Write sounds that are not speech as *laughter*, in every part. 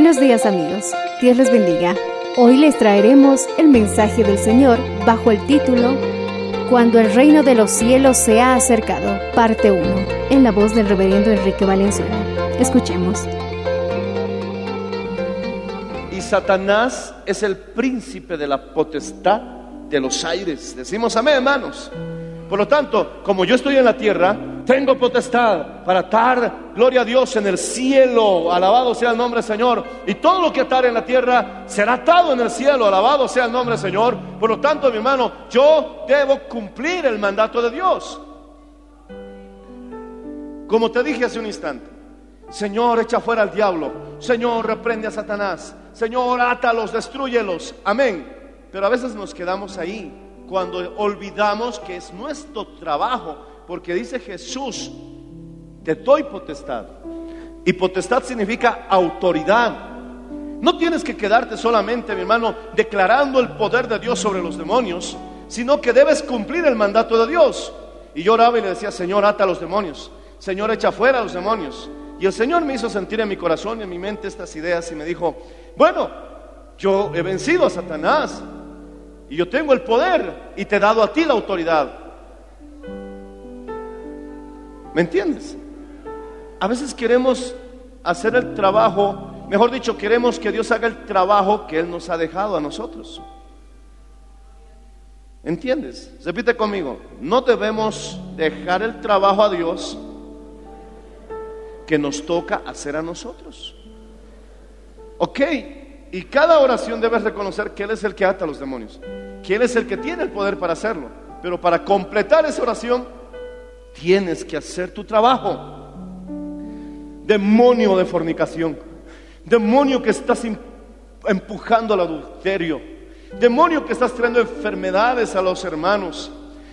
Buenos días amigos, Dios les bendiga. Hoy les traeremos el mensaje del Señor bajo el título Cuando el reino de los cielos se ha acercado, parte 1, en la voz del reverendo Enrique Valenzuela. Escuchemos. Y Satanás es el príncipe de la potestad de los aires. Decimos amén, hermanos. Por lo tanto, como yo estoy en la tierra, tengo potestad para atar, gloria a Dios, en el cielo. Alabado sea el nombre del Señor. Y todo lo que atar en la tierra será atado en el cielo. Alabado sea el nombre del Señor. Por lo tanto, mi hermano, yo debo cumplir el mandato de Dios. Como te dije hace un instante. Señor, echa fuera al diablo. Señor, reprende a Satanás. Señor, átalos, destruyelos. Amén. Pero a veces nos quedamos ahí cuando olvidamos que es nuestro trabajo. Porque dice Jesús, te doy potestad. Y potestad significa autoridad. No tienes que quedarte solamente, mi hermano, declarando el poder de Dios sobre los demonios, sino que debes cumplir el mandato de Dios. Y yo oraba y le decía, Señor, ata a los demonios. Señor, echa fuera a los demonios. Y el Señor me hizo sentir en mi corazón y en mi mente estas ideas y me dijo, bueno, yo he vencido a Satanás y yo tengo el poder y te he dado a ti la autoridad. ¿Me entiendes? A veces queremos hacer el trabajo, mejor dicho, queremos que Dios haga el trabajo que Él nos ha dejado a nosotros. ¿Entiendes? Repite conmigo, no debemos dejar el trabajo a Dios que nos toca hacer a nosotros. Ok, y cada oración debes reconocer que Él es el que ata a los demonios, que Él es el que tiene el poder para hacerlo. Pero para completar esa oración, tienes que hacer tu trabajo. Demonio de fornicación, demonio que estás empujando al adulterio, demonio que estás trayendo enfermedades a los hermanos,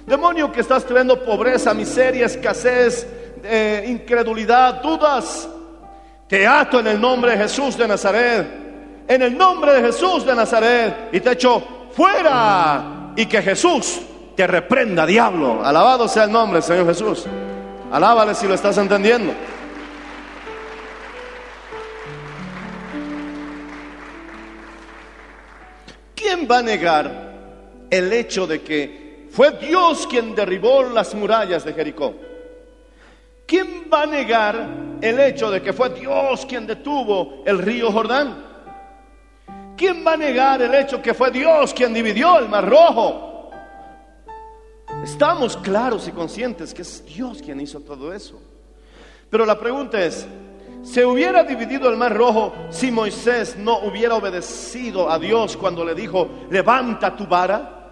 demonio que estás trayendo pobreza, miseria, escasez, eh, incredulidad, dudas. Te ato en el nombre de Jesús de Nazaret, en el nombre de Jesús de Nazaret, y te echo fuera y que Jesús te reprenda, diablo. Alabado sea el nombre Señor Jesús. Alábale si lo estás entendiendo. ¿Quién va a negar el hecho de que fue Dios quien derribó las murallas de Jericó? ¿Quién va a negar el hecho de que fue Dios quien detuvo el río Jordán? ¿Quién va a negar el hecho que fue Dios quien dividió el mar rojo? Estamos claros y conscientes que es Dios quien hizo todo eso. Pero la pregunta es, ¿se hubiera dividido el mar rojo si Moisés no hubiera obedecido a Dios cuando le dijo, levanta tu vara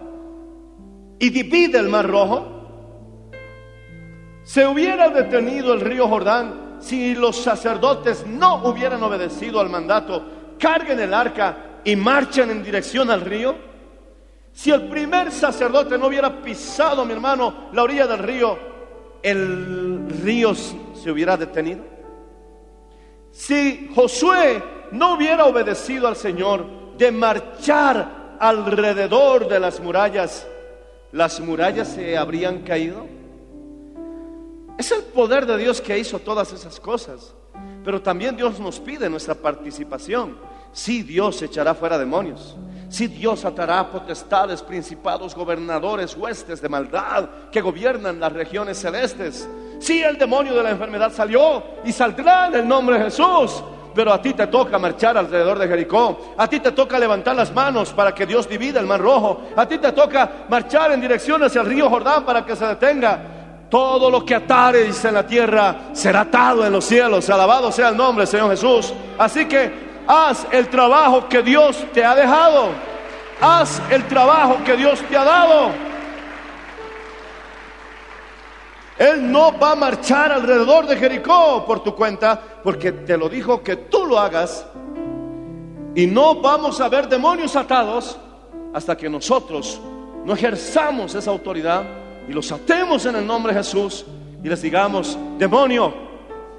y divide el mar rojo? ¿Se hubiera detenido el río Jordán si los sacerdotes no hubieran obedecido al mandato, carguen el arca y marchen en dirección al río? Si el primer sacerdote no hubiera pisado, mi hermano, la orilla del río, el río se hubiera detenido. Si Josué no hubiera obedecido al Señor de marchar alrededor de las murallas, las murallas se habrían caído? Es el poder de Dios que hizo todas esas cosas. Pero también Dios nos pide nuestra participación. Sí, Dios echará fuera demonios. Sí, Dios atará potestades, principados, gobernadores, huestes de maldad que gobiernan las regiones celestes. Sí, el demonio de la enfermedad salió y saldrá en el nombre de Jesús. Pero a ti te toca marchar alrededor de Jericó. A ti te toca levantar las manos para que Dios divida el mar rojo. A ti te toca marchar en dirección hacia el río Jordán para que se detenga. Todo lo que atares en la tierra será atado en los cielos. Alabado sea el nombre, Señor Jesús. Así que haz el trabajo que Dios te ha dejado. Haz el trabajo que Dios te ha dado. Él no va a marchar alrededor de Jericó por tu cuenta, porque te lo dijo que tú lo hagas. Y no vamos a ver demonios atados hasta que nosotros no ejerzamos esa autoridad y los atemos en el nombre de Jesús y les digamos, demonio,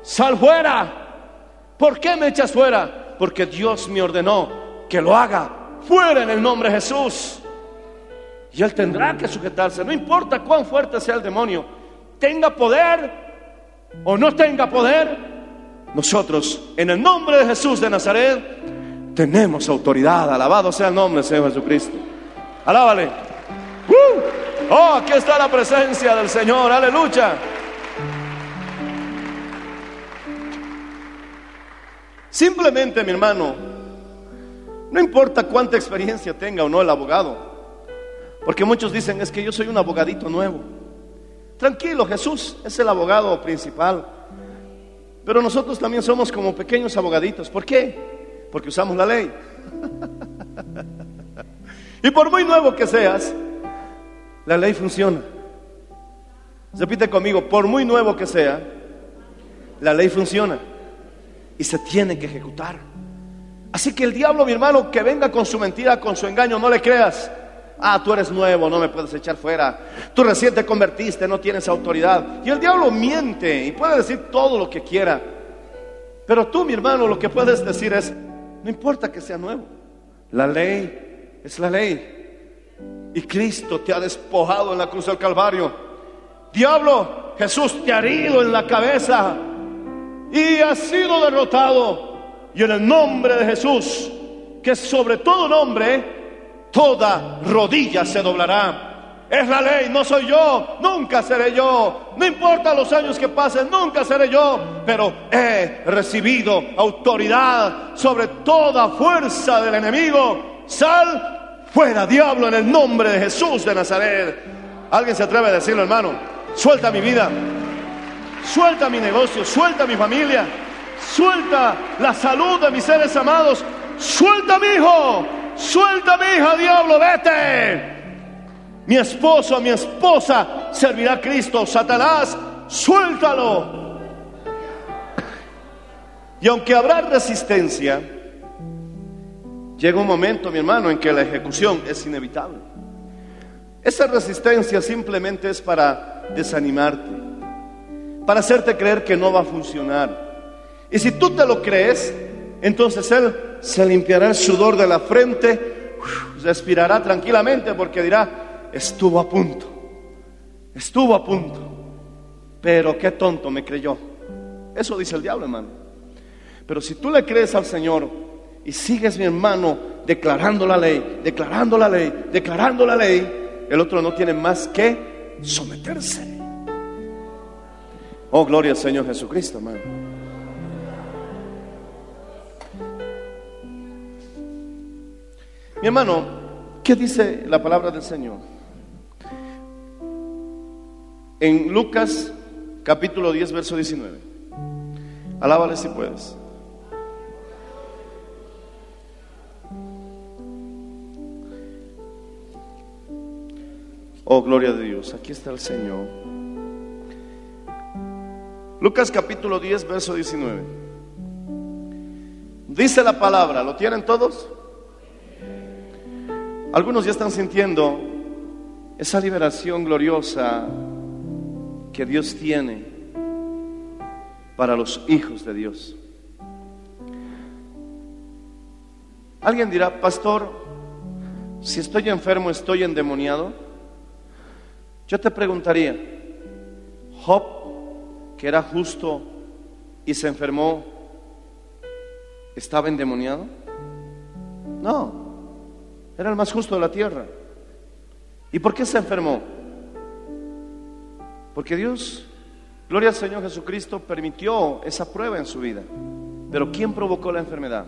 sal fuera. ¿Por qué me echas fuera? Porque Dios me ordenó que lo haga fuera en el nombre de Jesús. Y él tendrá que sujetarse, no importa cuán fuerte sea el demonio, tenga poder o no tenga poder, nosotros en el nombre de Jesús de Nazaret tenemos autoridad. Alabado sea el nombre del Señor Jesucristo. Alábale. ¡Uh! Oh, aquí está la presencia del Señor. Aleluya. Simplemente, mi hermano, no importa cuánta experiencia tenga o no el abogado, porque muchos dicen es que yo soy un abogadito nuevo. Tranquilo, Jesús es el abogado principal, pero nosotros también somos como pequeños abogaditos. ¿Por qué? Porque usamos la ley. *laughs* y por muy nuevo que seas, la ley funciona. Repite conmigo, por muy nuevo que sea, la ley funciona y se tiene que ejecutar. Así que el diablo, mi hermano, que venga con su mentira, con su engaño, no le creas. Ah, tú eres nuevo, no me puedes echar fuera. Tú recién te convertiste, no tienes autoridad. Y el diablo miente y puede decir todo lo que quiera. Pero tú, mi hermano, lo que puedes decir es, no importa que sea nuevo. La ley es la ley. Y Cristo te ha despojado en la cruz del Calvario. Diablo, Jesús te ha herido en la cabeza y ha sido derrotado. Y en el nombre de Jesús, que sobre todo nombre, toda rodilla se doblará. Es la ley, no soy yo, nunca seré yo. No importa los años que pasen, nunca seré yo. Pero he recibido autoridad sobre toda fuerza del enemigo. Sal fuera, diablo, en el nombre de Jesús de Nazaret. ¿Alguien se atreve a decirlo, hermano? Suelta mi vida, suelta mi negocio, suelta mi familia, suelta la salud de mis seres amados, suelta mi hijo, suelta mi hija, diablo, vete. Mi esposo, mi esposa servirá a Cristo. Satanás, suéltalo. Y aunque habrá resistencia, llega un momento, mi hermano, en que la ejecución es inevitable. Esa resistencia simplemente es para desanimarte, para hacerte creer que no va a funcionar. Y si tú te lo crees, entonces Él se limpiará el sudor de la frente, respirará tranquilamente porque dirá, estuvo a punto, estuvo a punto, pero qué tonto me creyó. Eso dice el diablo, hermano. Pero si tú le crees al Señor y sigues, mi hermano, declarando la ley, declarando la ley, declarando la ley, el otro no tiene más que someterse. Oh, gloria al Señor Jesucristo, hermano. Mi hermano, ¿qué dice la palabra del Señor? En Lucas capítulo 10, verso 19. Alábale si puedes. Oh, gloria a Dios. Aquí está el Señor. Lucas capítulo 10, verso 19. Dice la palabra, ¿lo tienen todos? Algunos ya están sintiendo esa liberación gloriosa que Dios tiene para los hijos de Dios. Alguien dirá, pastor, si estoy enfermo, estoy endemoniado. Yo te preguntaría, Job, que era justo y se enfermó, ¿estaba endemoniado? No, era el más justo de la tierra. ¿Y por qué se enfermó? Porque Dios, gloria al Señor Jesucristo, permitió esa prueba en su vida. Pero ¿quién provocó la enfermedad?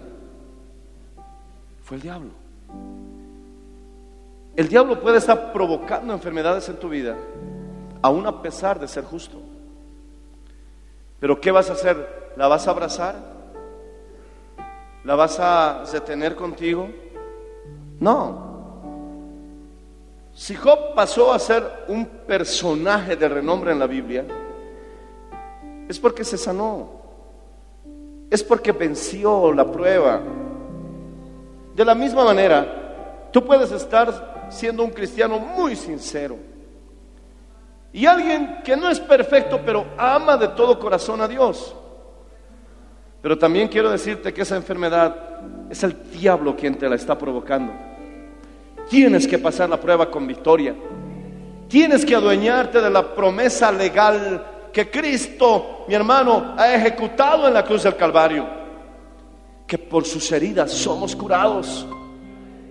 Fue el diablo. El diablo puede estar provocando enfermedades en tu vida, aún a pesar de ser justo. Pero ¿qué vas a hacer? ¿La vas a abrazar? ¿La vas a detener contigo? No. Si Job pasó a ser un personaje de renombre en la Biblia, es porque se sanó, es porque venció la prueba. De la misma manera, tú puedes estar siendo un cristiano muy sincero y alguien que no es perfecto, pero ama de todo corazón a Dios. Pero también quiero decirte que esa enfermedad es el diablo quien te la está provocando. Tienes que pasar la prueba con victoria. Tienes que adueñarte de la promesa legal que Cristo, mi hermano, ha ejecutado en la cruz del Calvario. Que por sus heridas somos curados.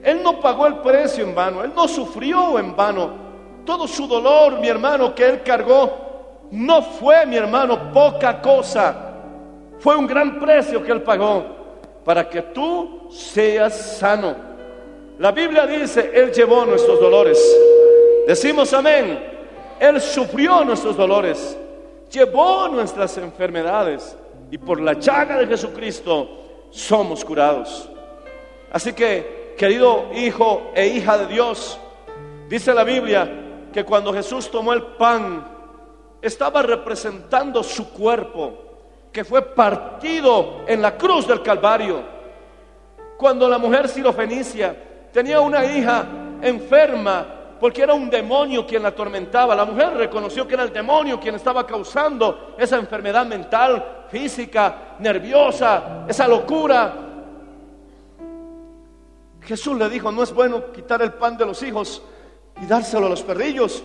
Él no pagó el precio en vano, Él no sufrió en vano. Todo su dolor, mi hermano, que Él cargó, no fue, mi hermano, poca cosa. Fue un gran precio que Él pagó para que tú seas sano. La Biblia dice, Él llevó nuestros dolores. Decimos amén. Él sufrió nuestros dolores, llevó nuestras enfermedades y por la llaga de Jesucristo somos curados. Así que, querido hijo e hija de Dios, dice la Biblia que cuando Jesús tomó el pan, estaba representando su cuerpo, que fue partido en la cruz del Calvario. Cuando la mujer sirofenicia tenía una hija enferma porque era un demonio quien la atormentaba. La mujer reconoció que era el demonio quien estaba causando esa enfermedad mental, física, nerviosa, esa locura. Jesús le dijo, no es bueno quitar el pan de los hijos y dárselo a los perrillos,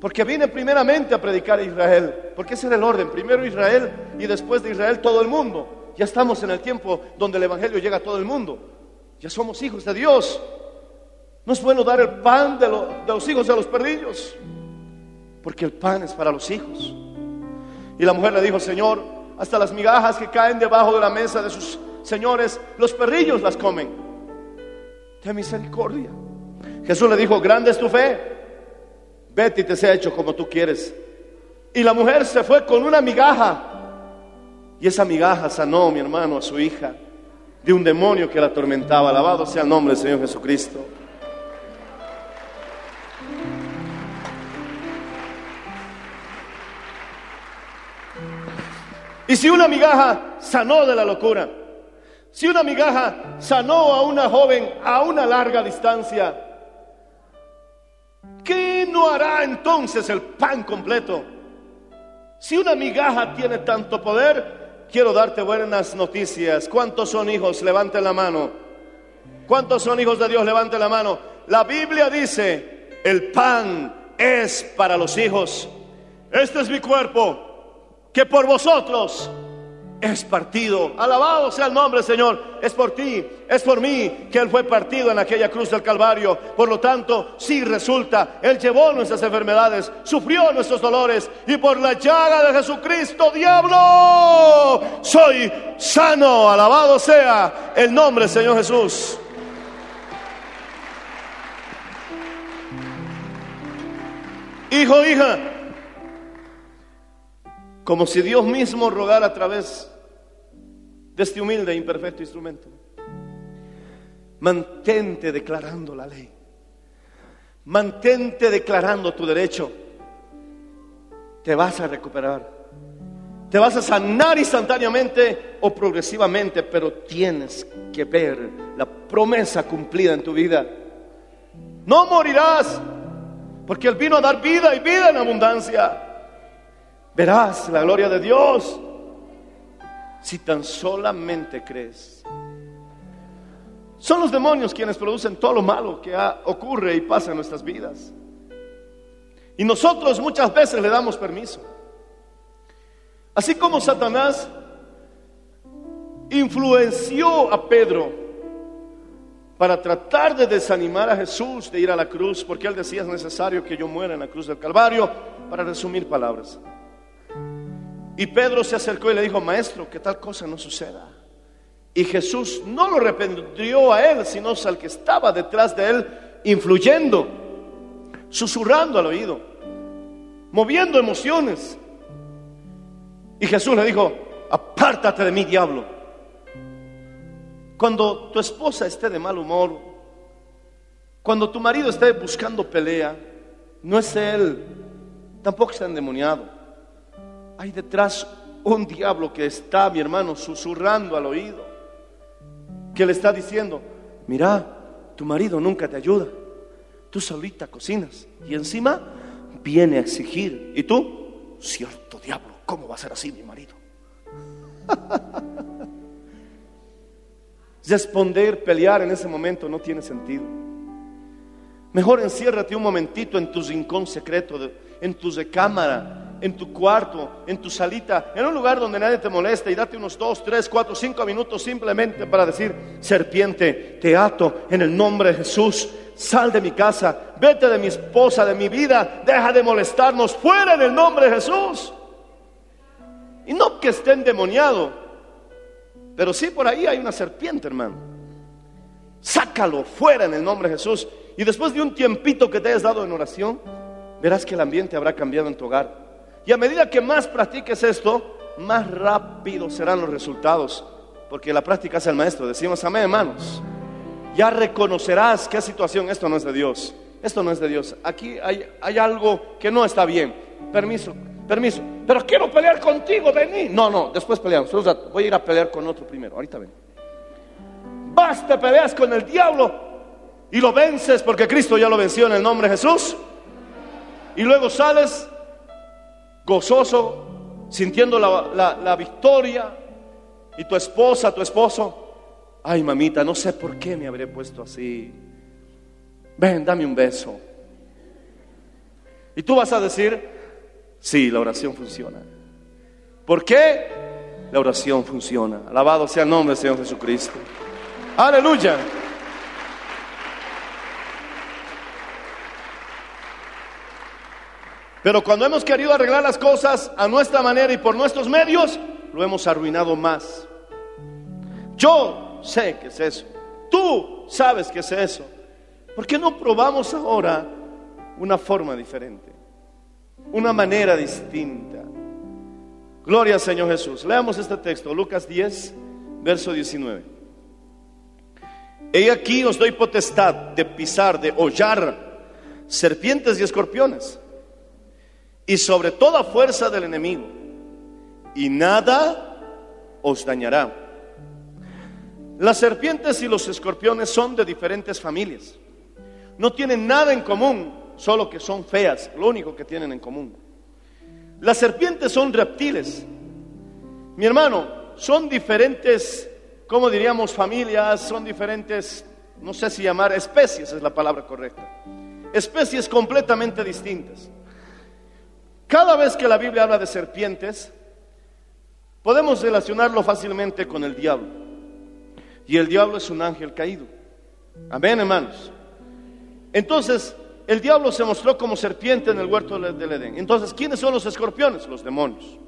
porque vine primeramente a predicar a Israel, porque ese era el orden, primero Israel y después de Israel todo el mundo. Ya estamos en el tiempo donde el Evangelio llega a todo el mundo. Ya somos hijos de Dios. No es bueno dar el pan de, los hijos a los perrillos, porque el pan es para los hijos. Y la mujer le dijo, Señor, hasta las migajas que caen debajo de la mesa de sus señores, los perrillos las comen. Ten misericordia. Jesús le dijo, grande es tu fe, vete y te sea hecho como tú quieres. Y la mujer se fue con una migaja. Y esa migaja sanó, mi hermano, a su hija de un demonio que la atormentaba. Alabado sea el nombre del Señor Jesucristo. Y si una migaja sanó de la locura, si una migaja sanó a una joven a una larga distancia, ¿qué no hará entonces el pan completo? Si una migaja tiene tanto poder, quiero darte buenas noticias. ¿Cuántos son hijos? Levanten la mano. ¿Cuántos son hijos de Dios? Levanten la mano. La Biblia dice, el pan es para los hijos. Este es mi cuerpo, que por vosotros es partido. Alabado sea el nombre, Señor. Es por ti, es por mí que Él fue partido en aquella cruz del Calvario. Por lo tanto, sí resulta, Él llevó nuestras enfermedades, sufrió nuestros dolores y por la llaga de Jesucristo, diablo, soy sano. Alabado sea el nombre, Señor Jesús. Hijo, hija, como si Dios mismo rogara a través este humilde e imperfecto instrumento. Mantente declarando la ley. Mantente declarando tu derecho. Te vas a recuperar. Te vas a sanar instantáneamente o progresivamente, pero tienes que ver la promesa cumplida en tu vida. No morirás, porque Él vino a dar vida y vida en abundancia. Verás la gloria de Dios si tan solamente crees. Son los demonios quienes producen todo lo malo que ocurre y pasa en nuestras vidas. Y nosotros muchas veces le damos permiso. Así como Satanás influenció a Pedro para tratar de desanimar a Jesús de ir a la cruz, porque él decía es necesario que yo muera en la cruz del Calvario, para resumir palabras. Y Pedro se acercó y le dijo, maestro, que tal cosa no suceda. Y Jesús no lo reprendió a él, sino al que estaba detrás de él, influyendo, susurrando al oído, moviendo emociones. Y Jesús le dijo, apártate de mí, diablo. Cuando tu esposa esté de mal humor, cuando tu marido esté buscando pelea, no es él, tampoco está endemoniado. Hay detrás un diablo que está, mi hermano, susurrando al oído, que le está diciendo, mira, tu marido nunca te ayuda, tú solita cocinas y encima viene a exigir. ¿Y tú? Cierto diablo, ¿cómo va a ser así mi marido? *laughs* Responder, pelear en ese momento no tiene sentido. Mejor enciérrate un momentito en tu rincón secreto, en tu recámara, en tu cuarto, en tu salita, en un lugar donde nadie te molesta y date unos dos, tres, cuatro, cinco minutos simplemente para decir, serpiente, te ato en el nombre de Jesús, sal de mi casa, vete de mi esposa, de mi vida, deja de molestarnos, fuera en el nombre de Jesús. Y no que esté endemoniado, pero sí por ahí hay una serpiente, hermano. Sácalo fuera en el nombre de Jesús. Y después de un tiempito que te hayas dado en oración, verás que el ambiente habrá cambiado en tu hogar. Y a medida que más practiques esto, más rápido serán los resultados. Porque la práctica es el maestro. Decimos amén, hermanos. Ya reconocerás qué situación, esto no es de Dios. Esto no es de Dios. Aquí hay, algo que no está bien. Permiso, permiso. Pero quiero pelear contigo, vení. No, no, después peleamos. Voy a ir a pelear con otro primero. Ahorita ven. Vas, te peleas con el diablo y lo vences porque Cristo ya lo venció en el nombre de Jesús. Y luego sales gozoso, sintiendo la, la victoria. Y tu esposa, tu esposo, ay mamita, no sé por qué me habré puesto así. Ven, dame un beso. Y tú vas a decir, sí, la oración funciona. ¿Por qué? La oración funciona. Alabado sea el nombre del Señor Jesucristo. Aleluya. Pero cuando hemos querido arreglar las cosas a nuestra manera y por nuestros medios, lo hemos arruinado más. Yo sé que es eso. Tú sabes que es eso. ¿Por qué no probamos ahora una forma diferente? Una manera distinta. Gloria al Señor Jesús. Leamos este texto, Lucas 10, verso 19. He aquí os doy potestad de pisar, de hollar serpientes y escorpiones y sobre toda fuerza del enemigo, y nada os dañará. Las serpientes y los escorpiones son de diferentes familias. No tienen nada en común, solo que son feas, lo único que tienen en común. Las serpientes son reptiles. Mi hermano, son diferentes, como diríamos, familias, son diferentes, no sé si llamar especies es la palabra correcta. Especies completamente distintas. Cada vez que la Biblia habla de serpientes, podemos relacionarlo fácilmente con el diablo. Y el diablo es un ángel caído. Amén, hermanos. Entonces, el diablo se mostró como serpiente en el huerto del Edén. Entonces, ¿quiénes son los escorpiones? Los demonios.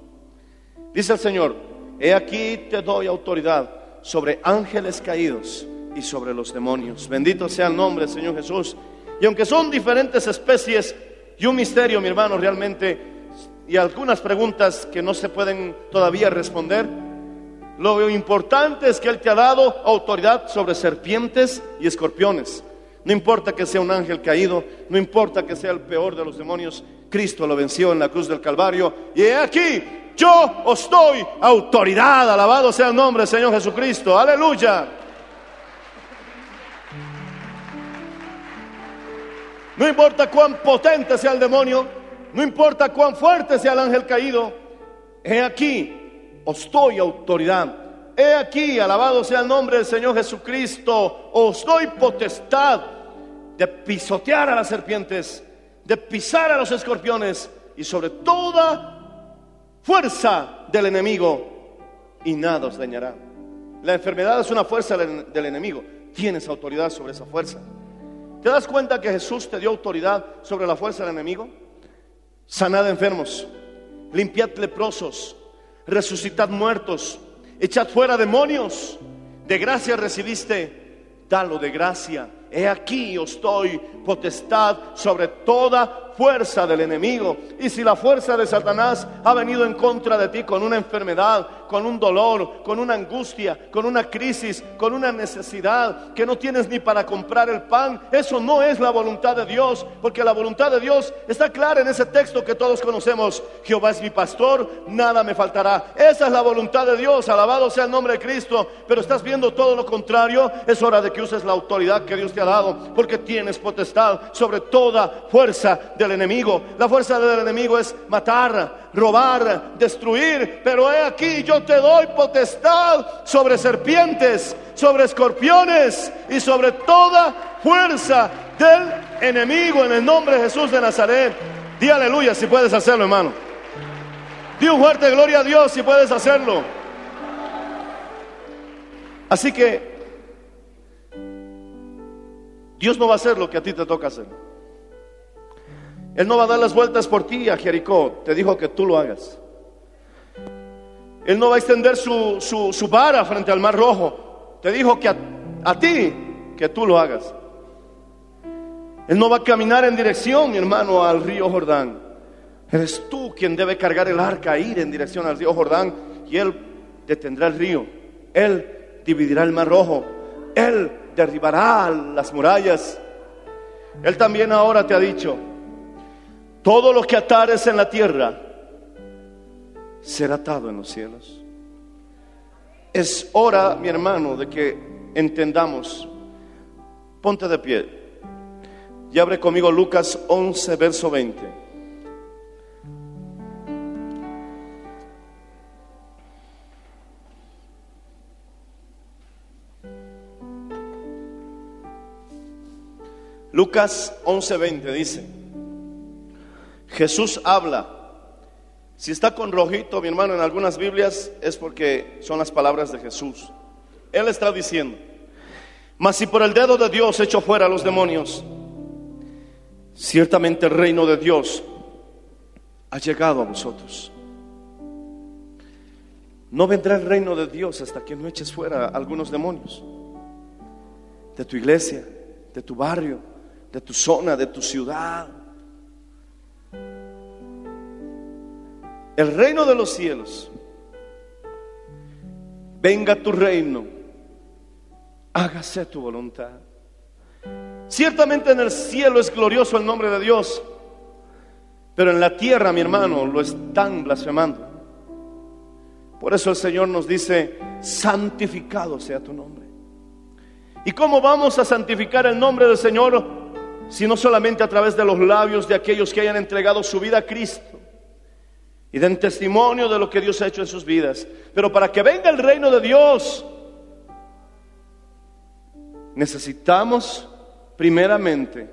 Dice el Señor, he aquí te doy autoridad sobre ángeles caídos y sobre los demonios. Bendito sea el nombre del Señor Jesús. Y aunque son diferentes especies y un misterio, mi hermano, realmente y algunas preguntas que no se pueden todavía responder. Lo importante es que Él te ha dado autoridad sobre serpientes y escorpiones. No importa que sea un ángel caído, no importa que sea el peor de los demonios, Cristo lo venció en la cruz del Calvario. Y he aquí, yo os doy autoridad, alabado sea el nombre del Señor Jesucristo, aleluya. No importa cuán potente sea el demonio, no importa cuán fuerte sea el ángel caído, he aquí, os doy autoridad. He aquí, alabado sea el nombre del Señor Jesucristo, os doy potestad de pisotear a las serpientes, de pisar a los escorpiones y sobre toda fuerza del enemigo y nada os dañará. La enfermedad es una fuerza del, enemigo. Tienes autoridad sobre esa fuerza. ¿Te das cuenta que Jesús te dio autoridad sobre la fuerza del enemigo? Sanad enfermos, limpiad leprosos, resucitad muertos, echad fuera demonios. De gracia recibiste, dalo de gracia. He aquí os doy potestad sobre toda fuerza del enemigo. Y si la fuerza de Satanás ha venido en contra de ti con una enfermedad, con un dolor, con una angustia, con una crisis, con una necesidad que no tienes ni para comprar el pan, eso no es la voluntad de Dios, porque la voluntad de Dios está clara en ese texto que todos conocemos. Jehová es mi pastor, nada me faltará. Esa es la voluntad de Dios, alabado sea el nombre de Cristo, pero estás viendo todo lo contrario, es hora de que uses la autoridad que Dios te ha dado, porque tienes potestad sobre toda fuerza del enemigo. La fuerza del enemigo es matar, robar, destruir, pero he aquí yo te doy potestad sobre serpientes, sobre escorpiones y sobre toda fuerza del enemigo en el nombre de Jesús de Nazaret. Di aleluya si puedes hacerlo, hermano. Di un fuerte gloria a Dios si puedes hacerlo. Así que Dios no va a hacer lo que a ti te toca hacer. Él no va a dar las vueltas por ti a Jericó. Te dijo que tú lo hagas. Él no va a extender su, su, vara frente al mar rojo. Te dijo que a, a ti que tú lo hagas. Él no va a caminar en dirección, mi hermano, al río Jordán. Eres tú quien debe cargar el arca, ir en dirección al río Jordán y Él detendrá el río. Él dividirá el mar rojo. Él derribará las murallas. Él también ahora te ha dicho, todo lo que atares en la tierra será atado en los cielos. Es hora, mi hermano, de que entendamos. Ponte de pie. Y abre conmigo Lucas 11, verso 20. Lucas 11:20 dice, Jesús habla. Si está con rojito, mi hermano, en algunas Biblias es porque son las palabras de Jesús. Él está diciendo, mas si por el dedo de Dios echo fuera a los demonios, ciertamente el reino de Dios ha llegado a vosotros. No vendrá el reino de Dios hasta que no eches fuera algunos demonios de tu iglesia, de tu barrio, de tu zona, de tu ciudad. El reino de los cielos. Venga tu reino. Hágase tu voluntad. Ciertamente en el cielo es glorioso el nombre de Dios, pero en la tierra, mi hermano, lo están blasfemando. Por eso el Señor nos dice, santificado sea tu nombre. ¿Y cómo vamos a santificar el nombre del Señor si no solamente a través de los labios de aquellos que hayan entregado su vida a Cristo y den testimonio de lo que Dios ha hecho en sus vidas? Pero para que venga el reino de Dios, necesitamos primeramente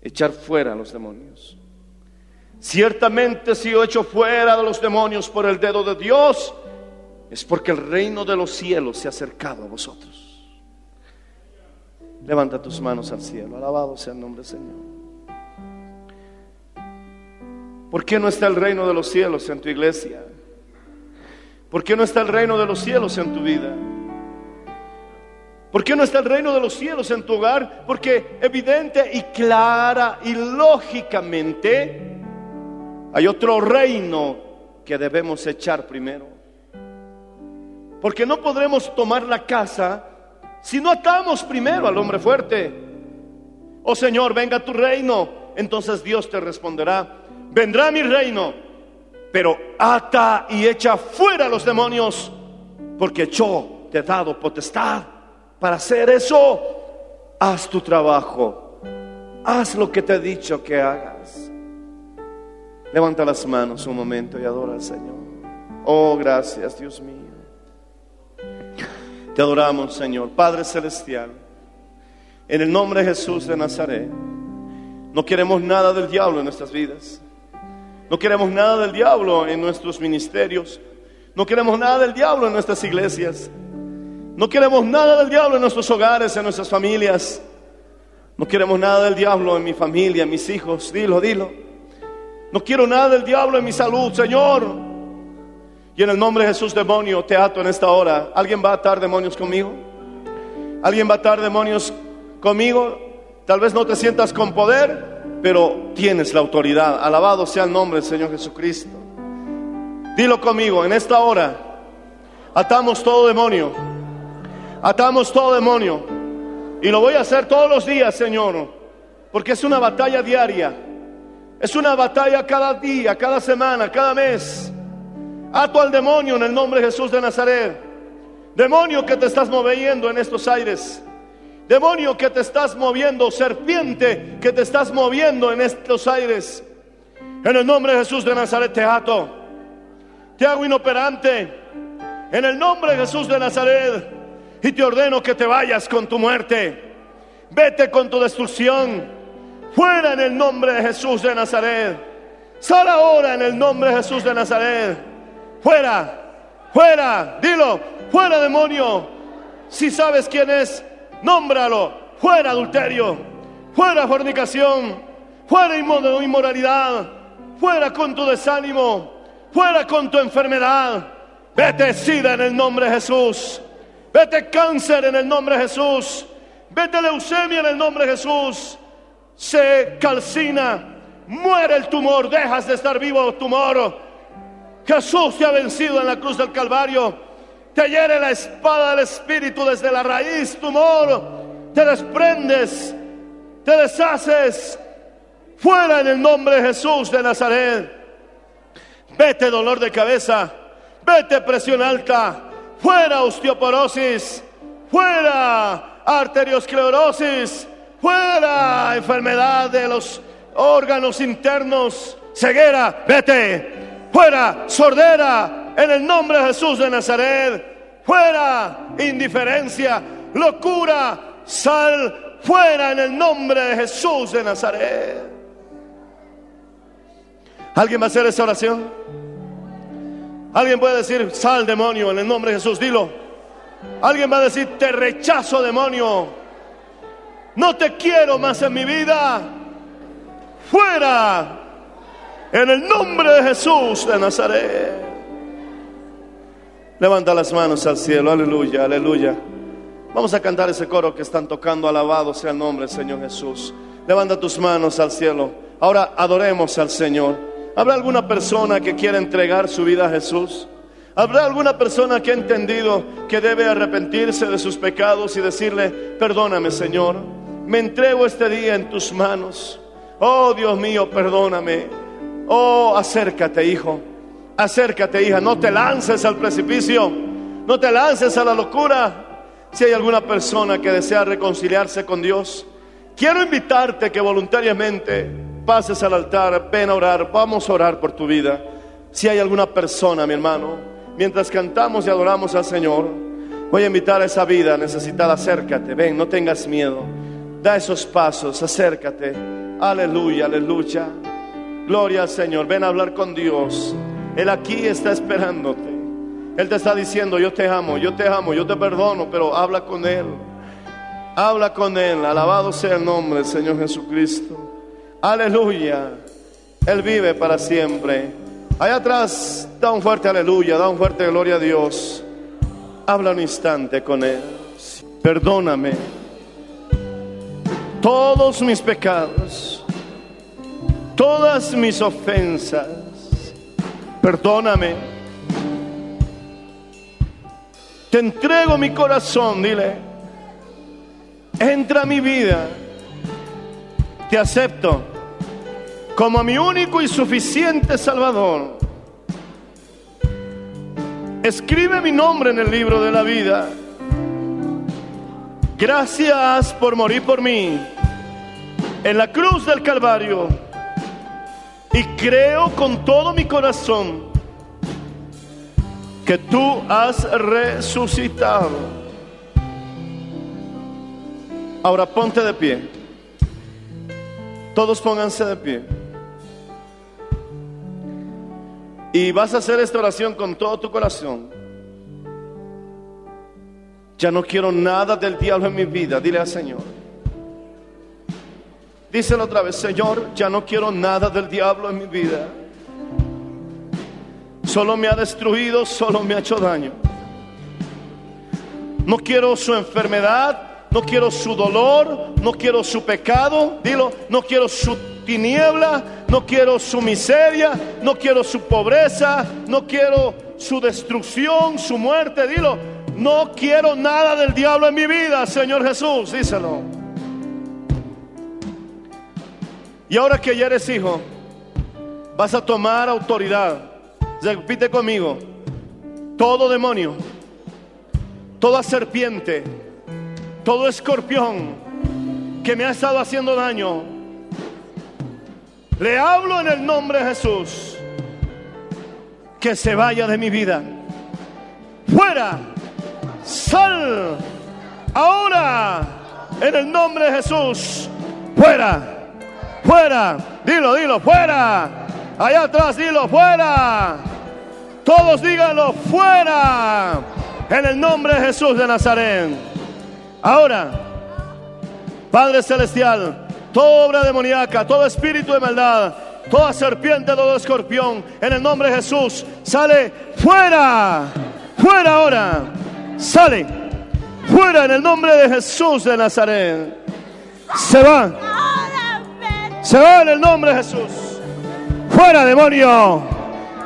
echar fuera a los demonios. Ciertamente si yo echo fuera de los demonios por el dedo de Dios, es porque el reino de los cielos se ha acercado a vosotros. Levanta tus manos al cielo, alabado sea el nombre del Señor. ¿Por qué no está el reino de los cielos en tu iglesia? ¿Por qué no está el reino de los cielos en tu vida? ¿Por qué no está el reino de los cielos en tu hogar? Porque evidente y clara y lógicamente hay otro reino que debemos echar primero. Porque no podremos tomar la casa si no atamos primero al hombre fuerte. Oh Señor, venga tu reino. Entonces Dios te responderá, vendrá mi reino, pero ata y echa fuera los demonios, porque yo te he dado potestad para hacer eso. Haz tu trabajo, haz lo que te he dicho que hagas. Levanta las manos un momento y adora al Señor. Oh, gracias, Dios mío. Te adoramos, Señor, Padre Celestial. En el nombre de Jesús de Nazaret, No queremos nada del diablo en nuestras vidas. No queremos nada del diablo en nuestros ministerios. No queremos nada del diablo en nuestras iglesias. No queremos nada del diablo en nuestros hogares, en nuestras familias. No queremos nada del diablo en mi familia, en mis hijos. Dilo, dilo. No quiero nada del diablo en mi salud, Señor. Y en el nombre de Jesús, demonio, te ato en esta hora. ¿Alguien va a atar demonios conmigo? ¿Alguien va a atar demonios conmigo? Tal vez no te sientas con poder, pero tienes la autoridad. Alabado sea el nombre del Señor Jesucristo. Dilo conmigo, en esta hora atamos todo demonio. Atamos todo demonio. Y lo voy a hacer todos los días, Señor, porque es una batalla diaria. Es una batalla cada día, cada semana, cada mes. Ato al demonio en el nombre de Jesús de Nazaret. Demonio que te estás moviendo en estos aires. Demonio que te estás moviendo, serpiente que te estás moviendo en estos aires. En el nombre de Jesús de Nazaret te ato. Te hago inoperante. En el nombre de Jesús de Nazaret. Y te ordeno que te vayas con tu muerte. Vete con tu destrucción. Fuera en el nombre de Jesús de Nazaret. Sal ahora en el nombre de Jesús de Nazaret. Fuera, fuera, dilo, fuera demonio. Si sabes quién es, nómbralo. Fuera adulterio, fuera fornicación, fuera inmo- inmoralidad, fuera con tu desánimo, fuera con tu enfermedad. Vete sida en el nombre de Jesús. Vete cáncer en el nombre de Jesús. Vete leucemia en el nombre de Jesús. Se calcina, muere el tumor, dejas de estar vivo tumor. Jesús te ha vencido en la cruz del Calvario. Te hiere la espada del Espíritu desde la raíz, tumor. Te desprendes, te deshaces. Fuera en el nombre de Jesús de Nazaret. Vete dolor de cabeza. Vete presión alta. Fuera osteoporosis. Fuera arteriosclerosis. Fuera enfermedad de los órganos internos. Ceguera. Vete. Fuera sordera. En el nombre de Jesús de Nazaret. Fuera indiferencia. Locura. Sal fuera en el nombre de Jesús de Nazaret. ¿Alguien va a hacer esa oración? Alguien puede decir, sal demonio en el nombre de Jesús, dilo. Alguien va a decir, te rechazo demonio. No te quiero más en mi vida. Fuera. En el nombre de Jesús de Nazaret. Levanta las manos al cielo, aleluya, aleluya. Vamos a cantar ese coro que están tocando, alabado sea el nombre del Señor Jesús. Levanta tus manos al cielo. Ahora adoremos al Señor. ¿Habrá alguna persona que quiera entregar su vida a Jesús? ¿Habrá alguna persona que ha entendido que debe arrepentirse de sus pecados y decirle, perdóname Señor, me entrego este día en tus manos? Oh Dios mío, perdóname. Oh, acércate hijo, acércate hija, no te lances al precipicio, no te lances a la locura. Si hay alguna persona que desea reconciliarse con Dios, quiero invitarte que voluntariamente pases al altar, ven a orar, vamos a orar por tu vida. Si hay alguna persona, mi hermano, mientras cantamos y adoramos al Señor, voy a invitar a esa vida necesitada, acércate, ven, no tengas miedo, da esos pasos, acércate, aleluya, aleluya, gloria al Señor, ven a hablar con Dios, Él aquí está esperándote, Él te está diciendo, yo te amo, yo te amo, yo te perdono, pero habla con Él, habla con Él, alabado sea el nombre del Señor Jesucristo. Aleluya. Él vive para siempre. Allá atrás, da un fuerte aleluya, da un fuerte gloria a Dios. Habla un instante con Él. Perdóname todos mis pecados, todas mis ofensas. Perdóname. Te entrego mi corazón, dile. Entra a mi vida. Te acepto como mi único y suficiente Salvador. Escribe mi nombre en el libro de la vida. Gracias por morir por mí en la cruz del Calvario. Y creo con todo mi corazón que tú has resucitado. Ahora ponte de pie. Todos pónganse de pie. Y vas a hacer esta oración con todo tu corazón. Ya no quiero nada del diablo en mi vida. Dile al Señor. Díselo otra vez, Señor, ya no quiero nada del diablo en mi vida. Solo me ha destruido, solo me ha hecho daño. No quiero su enfermedad, no quiero su dolor, no quiero su pecado, dilo, no quiero su tiniebla, no quiero su miseria, no quiero su pobreza, no quiero su destrucción, su muerte, dilo, no quiero nada del diablo en mi vida, Señor Jesús, díselo. Y ahora que ya eres hijo, vas a tomar autoridad. Repite conmigo, todo demonio, toda serpiente, todo escorpión que me ha estado haciendo daño, le hablo en el nombre de Jesús. Que se vaya de mi vida. Fuera. Sal. Ahora. En el nombre de Jesús. Fuera. Fuera. Dilo, dilo. Fuera. Allá atrás, dilo. Fuera. Todos díganlo. Fuera. En el nombre de Jesús de Nazaret. Ahora. Padre Celestial toda obra demoníaca, todo espíritu de maldad, toda serpiente, todo escorpión, en el nombre de Jesús, sale fuera, fuera ahora, sale, fuera en el nombre de Jesús de Nazaret. Se va, se va en el nombre de Jesús. Fuera demonio,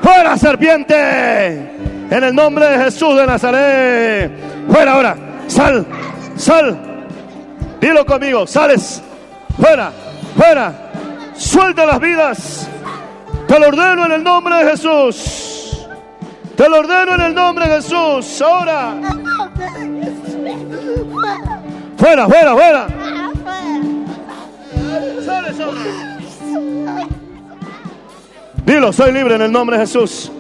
fuera serpiente, en el nombre de Jesús de Nazaret. Fuera ahora, sal, sal. Dilo conmigo, sales fuera, fuera, suelta las vidas. Te lo ordeno en el nombre de Jesús. Te lo ordeno en el nombre de Jesús. Ahora. Fuera, fuera, fuera. Dilo, soy libre en el nombre de Jesús.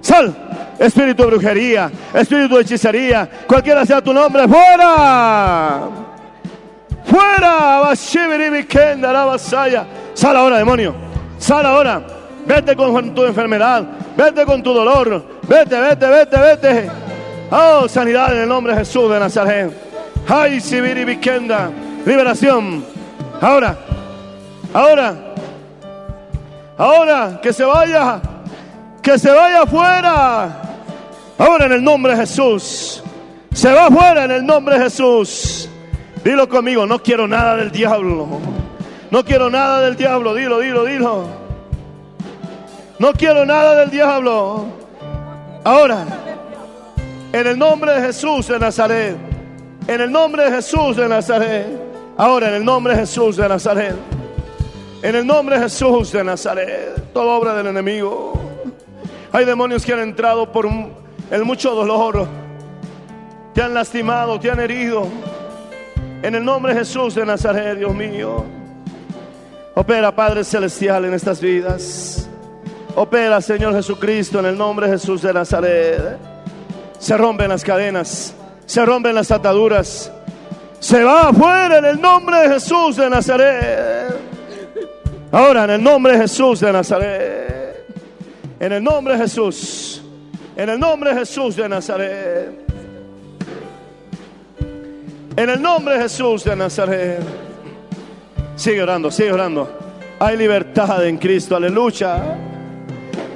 Sal, espíritu de brujería, espíritu de hechicería, cualquiera sea tu nombre, fuera. Fuera, Sal ahora, demonio. Sal ahora. Vete con tu enfermedad. Vete con tu dolor. Vete, vete, vete, vete. Oh, sanidad en el nombre de Jesús de Nazaret. Ay, Sibiri. Liberación. Ahora. Ahora. Ahora. Que se vaya. Que se vaya afuera. Ahora en el nombre de Jesús. Se va afuera en el nombre de Jesús. Dilo conmigo, no quiero nada del diablo. No quiero nada del diablo, dilo, dilo, dilo. No quiero nada del diablo. Ahora, en el nombre de Jesús de Nazaret. En el nombre de Jesús de Nazaret. Ahora, en el nombre de Jesús de Nazaret. En el nombre de Jesús de Nazaret. Toda obra del enemigo. Hay demonios que han entrado por el mucho dolor. Te han lastimado, te han herido. En el nombre de Jesús de Nazaret, Dios mío. Opera, Padre Celestial, en estas vidas. Opera, Señor Jesucristo, en el nombre de Jesús de Nazaret. Se rompen las cadenas, se rompen las ataduras. Se va afuera en el nombre de Jesús de Nazaret. Ahora, en el nombre de Jesús de Nazaret. En el nombre de Jesús. En el nombre de Jesús de Nazaret. En el nombre de Jesús de Nazaret. Sigue orando, sigue orando. Hay libertad en Cristo, aleluya.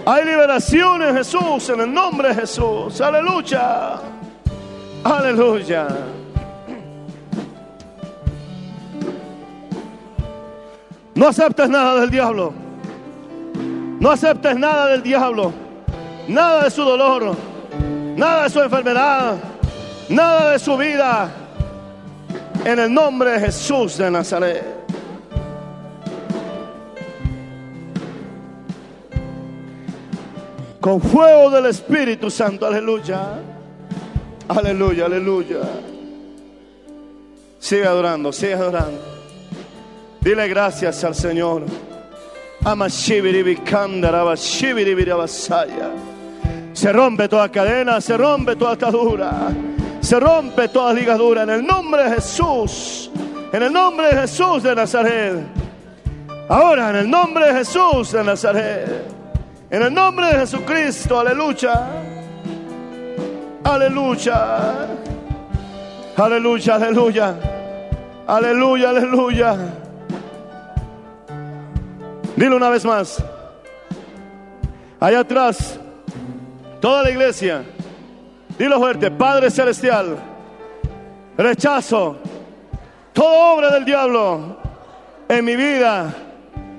Hay liberación en Jesús, en el nombre de Jesús, aleluya. Aleluya. No aceptes nada del diablo. No aceptes nada del diablo. Nada de su dolor. Nada de su enfermedad. Nada de su vida en el nombre de Jesús de Nazaret. Con fuego del Espíritu Santo, aleluya. Aleluya, aleluya. Sigue adorando, sigue adorando. Dile gracias al Señor. Se rompe toda cadena, se rompe toda atadura. Se rompe toda ligadura en el nombre de Jesús. En el nombre de Jesús de Nazaret. Ahora, en el nombre de Jesús de Nazaret. En el nombre de Jesucristo, aleluya. Aleluya. Aleluya, aleluya. Aleluya, aleluya. Dilo una vez más. Allá atrás, toda la iglesia. Dilo fuerte, Padre Celestial. Rechazo toda obra del diablo en mi vida,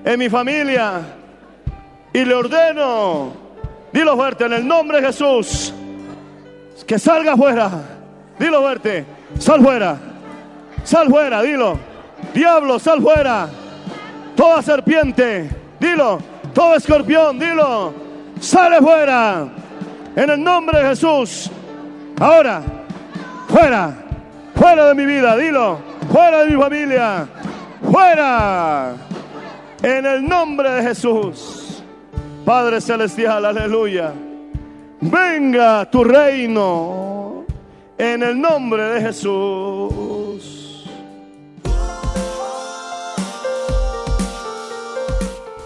en mi familia. Y le ordeno, dilo fuerte, en el nombre de Jesús, que salga fuera. Dilo fuerte, sal fuera. Sal fuera, dilo. Diablo, sal fuera. Toda serpiente, dilo. Todo escorpión, dilo. Sale fuera. En el nombre de Jesús. Ahora, fuera. Fuera de mi vida, dilo. Fuera de mi familia. Fuera. En el nombre de Jesús. Padre Celestial, aleluya. Venga tu reino. En el nombre de Jesús.